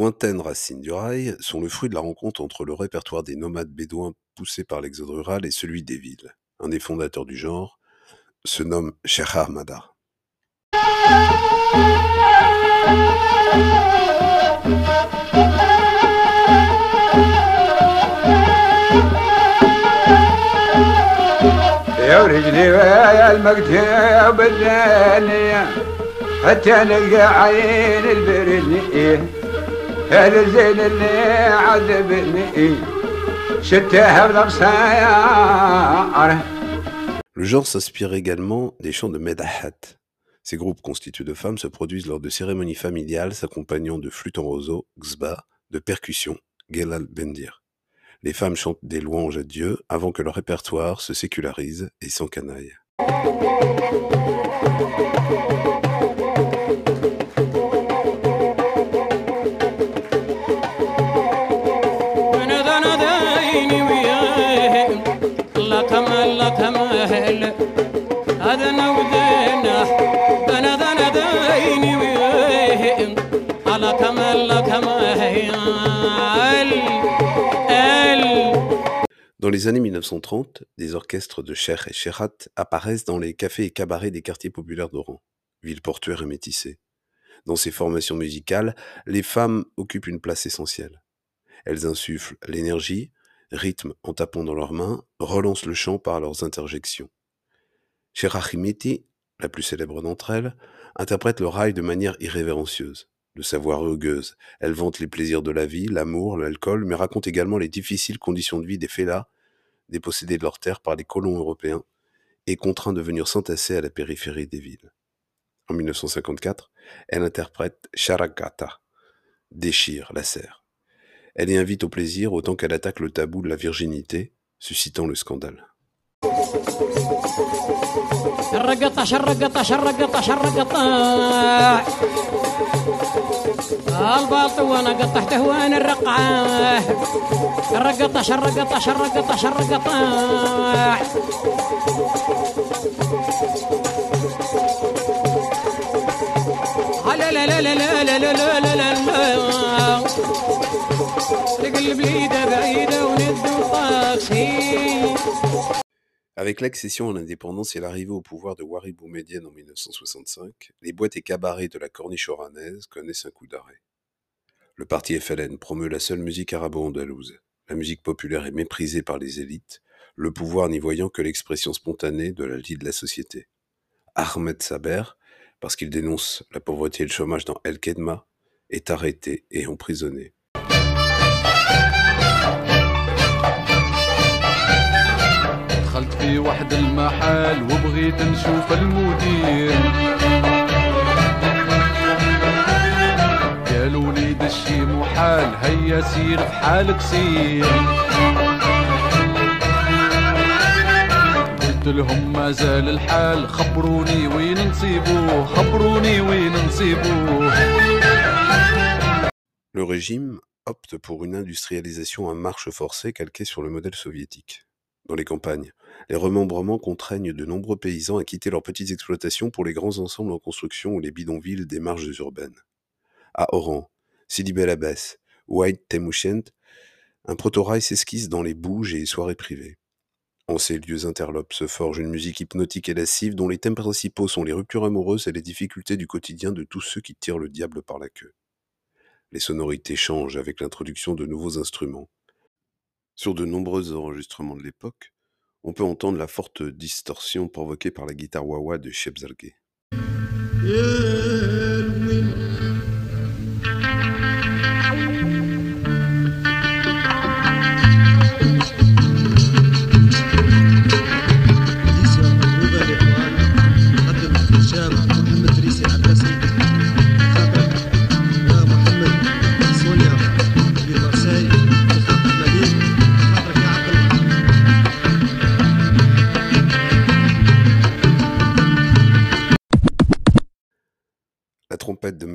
lointaines racines du rail sont le fruit de la rencontre entre le répertoire des nomades bédouins poussés par l'exode rural et celui des villes. Un des fondateurs du genre se nomme Sheikh Ahmada. يا رجلي يا المكتوب الدنيا حتى نلقى عين البرني هل الزين اللي عذبني شتها بضبصايا Le genre s'inspire également des chants de Medahat. Ces groupes constitués de femmes se produisent lors de cérémonies familiales s'accompagnant de flûtes en roseau, xba, de percussions, gelal bendir. Les femmes chantent des louanges à Dieu avant que leur répertoire se sécularise et s'encanaille. Les années 1930, des orchestres de Cher et Cherat apparaissent dans les cafés et cabarets des quartiers populaires d'Oran, ville portuaire et métissée. Dans ces formations musicales, les femmes occupent une place essentielle. Elles insufflent l'énergie, rythment en tapant dans leurs mains, relancent le chant par leurs interjections. Cherachimiti, la plus célèbre d'entre elles, interprète le rail de manière irrévérencieuse, de sa voix rugueuse. Elle vante les plaisirs de la vie, l'amour, l'alcool, mais raconte également les difficiles conditions de vie des fellahs, dépossédés de leurs terres par les colons européens et contraints de venir s'entasser à la périphérie des villes. En 1954, elle interprète Charagata, déchire, lacère. Elle y invite au plaisir autant qu'elle attaque le tabou de la virginité, suscitant le scandale. شرقطة شرقطة شرقطة شرقطة. الباط وأنا قطعته وأنا الرقعة؟ شرقطة شرقطة شرقطة شرقطة. لا لا لا لا لا لا لا لا لا لا. تقلب ليده بعيده Avec l'accession à l'indépendance et l'arrivée au pouvoir de Wari Boumedienne en 1965, les boîtes et cabarets de la corniche oranaise connaissent un coup d'arrêt. Le parti FLN promeut la seule musique arabo-andalouse. La musique populaire est méprisée par les élites, le pouvoir n'y voyant que l'expression spontanée de la vie de la société. Ahmed Saber, parce qu'il dénonce la pauvreté et le chômage dans El Kedma, est arrêté et emprisonné. في واحد المحل وبغيت نشوف المدير. قالوا لي ده الشي محال هيا سير في حالك سير قلت لهم ما زال الحال خبروني وين نصيبوه خبروني وين نصيبوه. Le régime opte pour une industrialisation à marche forcée calquée sur le modèle soviétique. Dans les campagnes, les remembrements contraignent de nombreux paysans à quitter leurs petites exploitations pour les grands ensembles en construction ou les bidonvilles des marges urbaines. À Oran, Sidi Bel ou Haït Temouchent, un protorail s'esquisse dans les bouges et soirées privées. En ces lieux interlopes se forge une musique hypnotique et lascive dont les thèmes principaux sont les ruptures amoureuses et les difficultés du quotidien de tous ceux qui tirent le diable par la queue. Les sonorités changent avec l'introduction de nouveaux instruments. Sur de nombreux enregistrements de l'époque, on peut entendre la forte distorsion provoquée par la guitare wah-wah de Shep Zalgay. Yeah.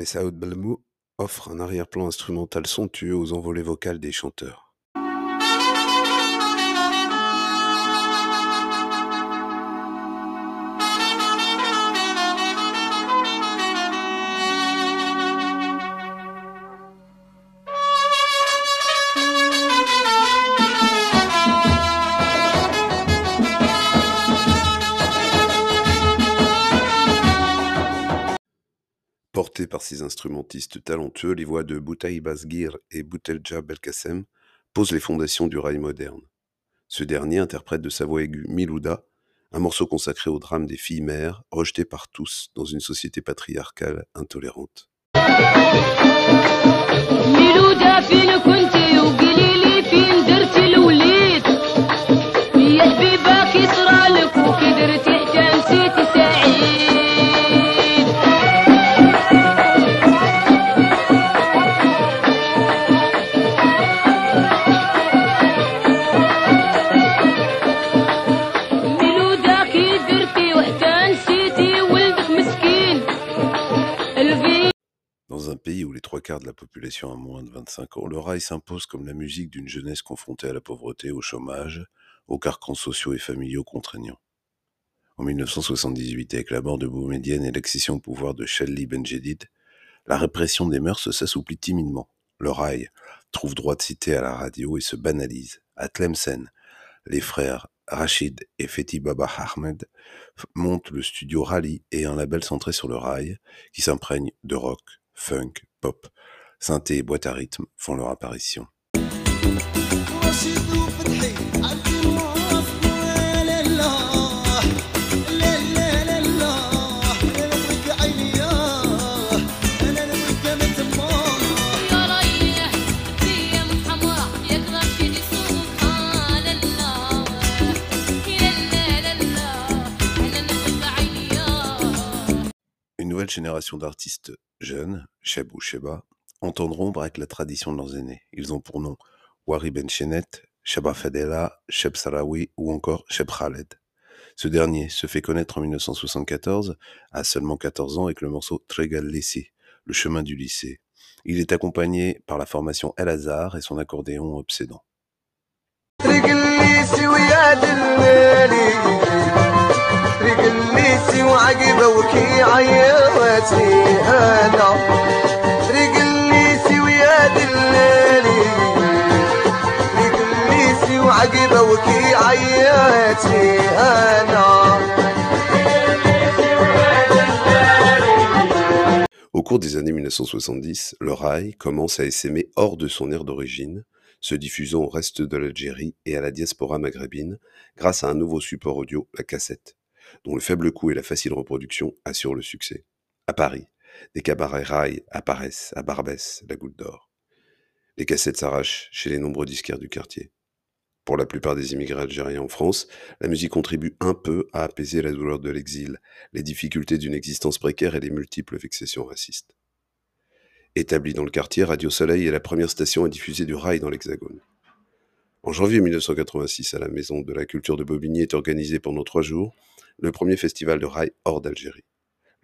Messaoud Balmou offre un arrière-plan instrumental somptueux aux envolées vocales des chanteurs. Ses instrumentistes talentueux, les voix de Boutaï Basgir et Boutelja Belkacem posent les fondations du rail moderne. Ce dernier interprète de sa voix aiguë Milouda, un morceau consacré au drame des filles mères, rejetées par tous dans une société patriarcale intolérante. Dans un pays où les trois quarts de la population a moins de 25 ans, le rail s'impose comme la musique d'une jeunesse confrontée à la pauvreté, au chômage, aux carcans sociaux et familiaux contraignants. En 1978, avec la mort de Boumedienne et l'accession au pouvoir de Shelly Benjedid, la répression des mœurs s'assouplit timidement. Le rail trouve droit de citer à la radio et se banalise. À Tlemcen, les frères Rachid et Fethi Baba Ahmed montent le studio Rally et un label centré sur le rail qui s'imprègne de rock, funk, pop, synthé et boîte à rythme font leur apparition. Génération d'artistes jeunes, Cheb ou Sheba, entendront avec la tradition de leurs aînés. Ils ont pour nom Wari Ben Chenet, Sheba Fadela, Cheb Sarawi ou encore Cheb Khaled. Ce dernier se fait connaître en 1974 à seulement 14 ans avec le morceau Tregal Lissi, le chemin du lycée. Il est accompagné par la formation El Hazar et son accordéon obsédant. طريق الليسي ويا دلالي طريق الليسي وعقبه وكي عيواتي انا طريق الليسي ويا دلالي طريق الليسي وعقبه وكي عياتي انا Au cours des années 1970, le rail commence à essaimer hors de son aire d'origine, se diffusant au reste de l'Algérie et à la diaspora maghrébine grâce à un nouveau support audio, la cassette, dont le faible coût et la facile reproduction assurent le succès. À Paris, des cabarets rail apparaissent à Barbès, la Goutte d'Or. Les cassettes s'arrachent chez les nombreux disquaires du quartier. Pour la plupart des immigrés algériens en France, la musique contribue un peu à apaiser la douleur de l'exil, les difficultés d'une existence précaire et les multiples vexations racistes. Établie dans le quartier, Radio Soleil est la première station à diffuser du rail dans l'Hexagone. En janvier 1986, à la Maison de la Culture de Bobigny est organisé pendant trois jours le premier festival de rail hors d'Algérie.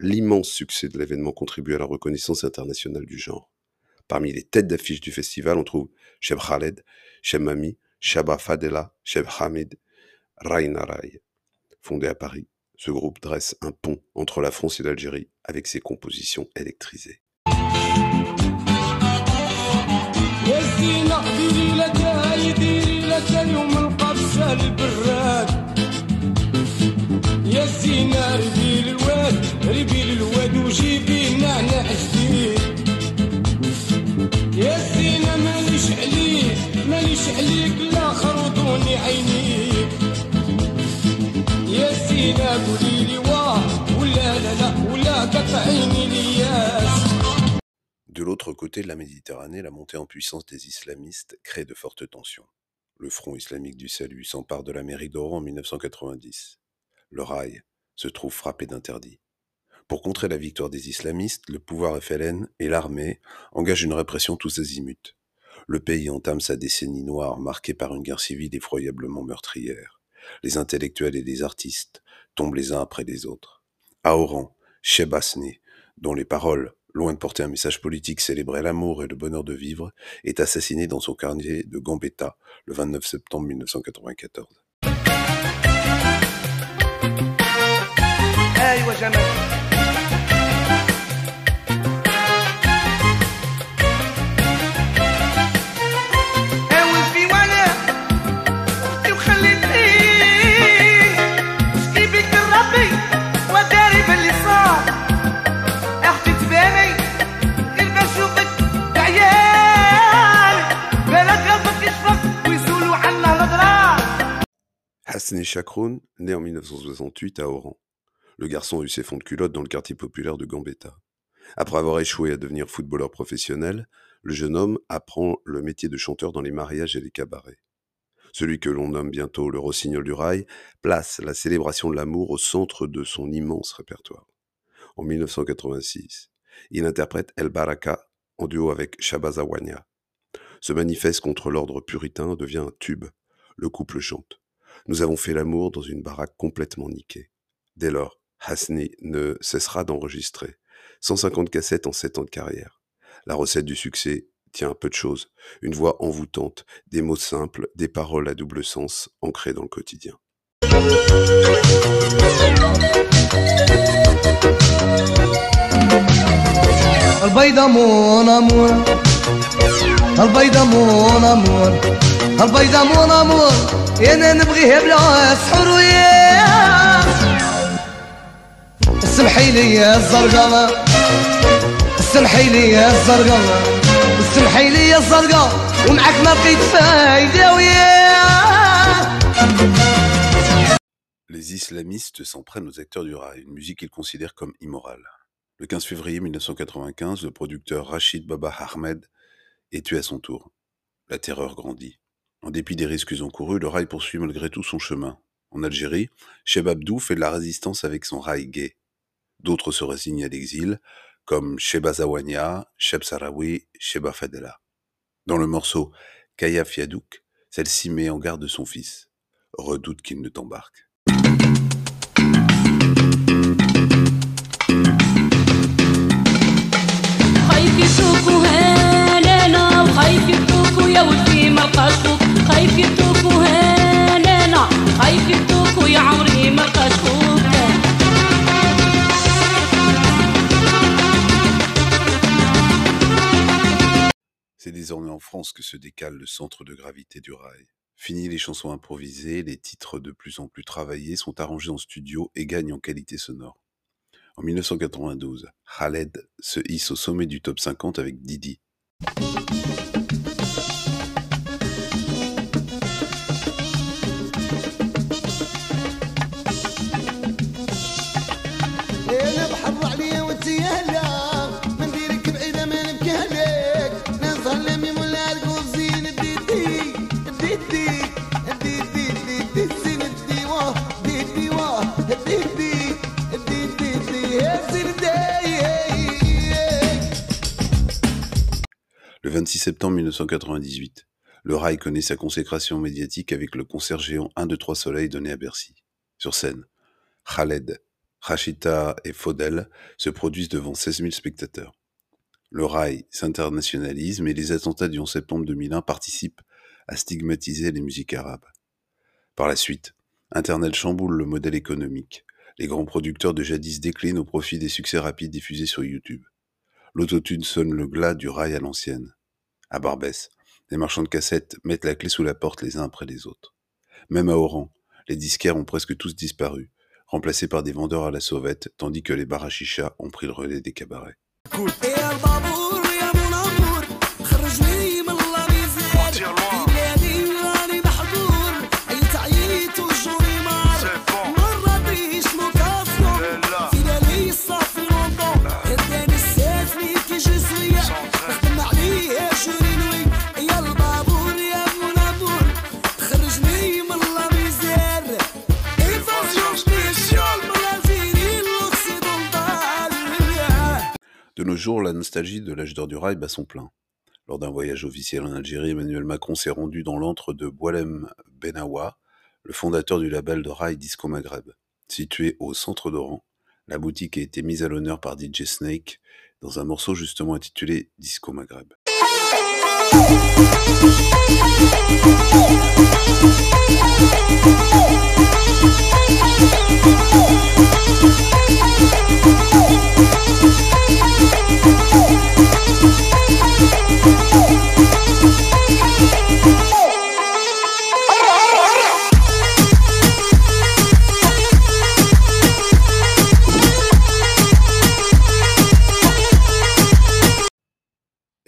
L'immense succès de l'événement contribue à la reconnaissance internationale du genre. Parmi les têtes d'affiche du festival, on trouve Cheb Khaled, Cheb Mami, Shaba Fadela, Cheb Hamid, Raina Rai. Fondé à Paris, ce groupe dresse un pont entre la France et l'Algérie avec ses compositions électrisées. يا زينة ديري لك هاي ديري لك اليوم القفشة البراد يا زينة ربي الواد ربي الواد وجيبي نعناع جديد يا زينة ماليش عليك ماليش عليك لا خرطوني عينيك يا زينة قولي لي واه ولا لا لا ولا قطعيني لياس De l'autre côté de la Méditerranée, la montée en puissance des islamistes crée de fortes tensions. Le Front islamique du salut s'empare de l'Amérique d'Oran en 1990. Le rail se trouve frappé d'interdits. Pour contrer la victoire des islamistes, le pouvoir FLN et l'armée engagent une répression tous azimuts. Le pays entame sa décennie noire marquée par une guerre civile effroyablement meurtrière. Les intellectuels et les artistes tombent les uns après les autres. À Oran, Shebasni, dont les paroles, loin de porter un message politique célébraient l'amour et le bonheur de vivre, est assassiné dans son quartier de Gambetta le 29 septembre 1994. الجمال Hasni Chakroun, né en 1968 à Oran, Le garçon a eu ses fonds de culotte dans le quartier populaire de Gambetta. Après avoir échoué à devenir footballeur professionnel, le jeune homme apprend le métier de chanteur dans les mariages et les cabarets. Celui que l'on nomme bientôt le rossignol du rail place la célébration de l'amour au centre de son immense répertoire. En 1986, il interprète El Baraka en duo avec Shabazz Awanya. Ce manifeste contre l'ordre puritain devient un tube. Le couple chante. Nous avons fait l'amour dans une baraque complètement niquée. Dès lors, Hasni ne cessera d'enregistrer. 150 cassettes en 7 ans de carrière. La recette du succès tient à peu de choses. Une voix envoûtante, des mots simples, des paroles à double sens ancrées dans le quotidien. البيضة مون امور البيضة مون امور البيضة مون امور انا نبغيها بلا سحور وياه سمحي لي يا الزرقاء سمحي لي يا الزرقاء سمحي لي يا الزرقاء ومعك ما بقيت فايدة وياه Les islamistes s'en prennent aux acteurs du rail, une musique qu'ils considèrent comme immorale. Le 15 février 1995, le producteur Rachid Baba Ahmed est tué à son tour. La terreur grandit. En dépit des risques encourus, le rail poursuit malgré tout son chemin. En Algérie, Cheb Abdou fait de la résistance avec son rail gay. D'autres se résignent à l'exil, comme Sheba Zawania, Cheb Sarawi, Sheba Fadela. Dans le morceau Kaya Fiadouk, celle-ci met en garde son fils. Redoute qu'il ne t'embarque. خايف يشوفوا هانانا وخايف يتوكوا يا ولدي ما لقاش فوق خايف يتوكوا En France que se décale le centre de gravité du rail. Fini les chansons improvisées, les titres de plus en plus travaillés sont arrangés en studio et gagnent en qualité sonore. En 1992, Khaled se hisse au sommet du top 50 avec Didi. 26 septembre 1998, le rail connaît sa consécration médiatique avec le concert géant 1, 2, 3 Soleil donné à Bercy. Sur scène, Khaled, Rachita et Faudel se produisent devant 16 000 spectateurs. Le rail s'internationalise, mais les attentats du 11 septembre 2001 participent à stigmatiser les musiques arabes. Par la suite, Internet chamboule le modèle économique. Les grands producteurs de jadis déclinent au profit des succès rapides diffusés sur YouTube. L'autotune sonne le glas du rail à l'ancienne. À Barbès, les marchands de cassettes mettent la clé sous la porte les uns après les autres. Même à Oran, les disquaires ont presque tous disparu, remplacés par des vendeurs à la sauvette, tandis que les barachichas ont pris le relais des cabarets. La nostalgie de l'âge d'or du rail bat son plein. Lors d'un voyage officiel en Algérie, Emmanuel Macron s'est rendu dans l'antre de Boualem Benawa, le fondateur du label de rail Disco Maghreb. Situé au centre d'Oran, la boutique a été mise à l'honneur par DJ Snake dans un morceau justement intitulé Disco Maghreb. Hey!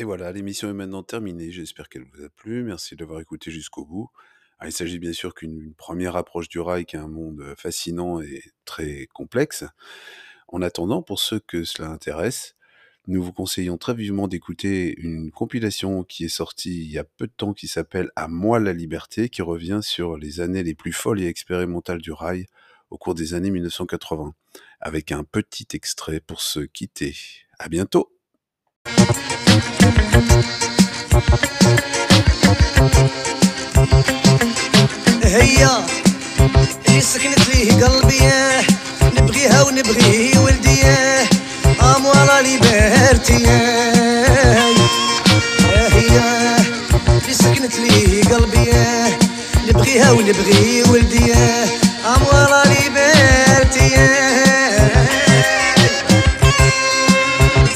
Et voilà, l'émission est maintenant terminée. J'espère qu'elle vous a plu. Merci d'avoir écouté jusqu'au bout. Ah, il s'agit bien sûr qu'une une première approche du rail qui est un monde, heu, fascinant et très complexe. En attendant, pour ceux que cela intéresse, nous vous conseillons très vivement d'écouter une compilation qui est sortie il y a peu de temps qui s'appelle «À moi la liberté», qui revient sur les années les plus folles et expérimentales du rail au cours des années 1980, avec un petit extrait pour se quitter. À bientôt! هي اللي سكنت ليه قلبي؟ نبغيها ونبغي ولدي. اموالا ليبرتي هي اللي سكنت ليه قلبي. نبغيها ونبغي ولدي.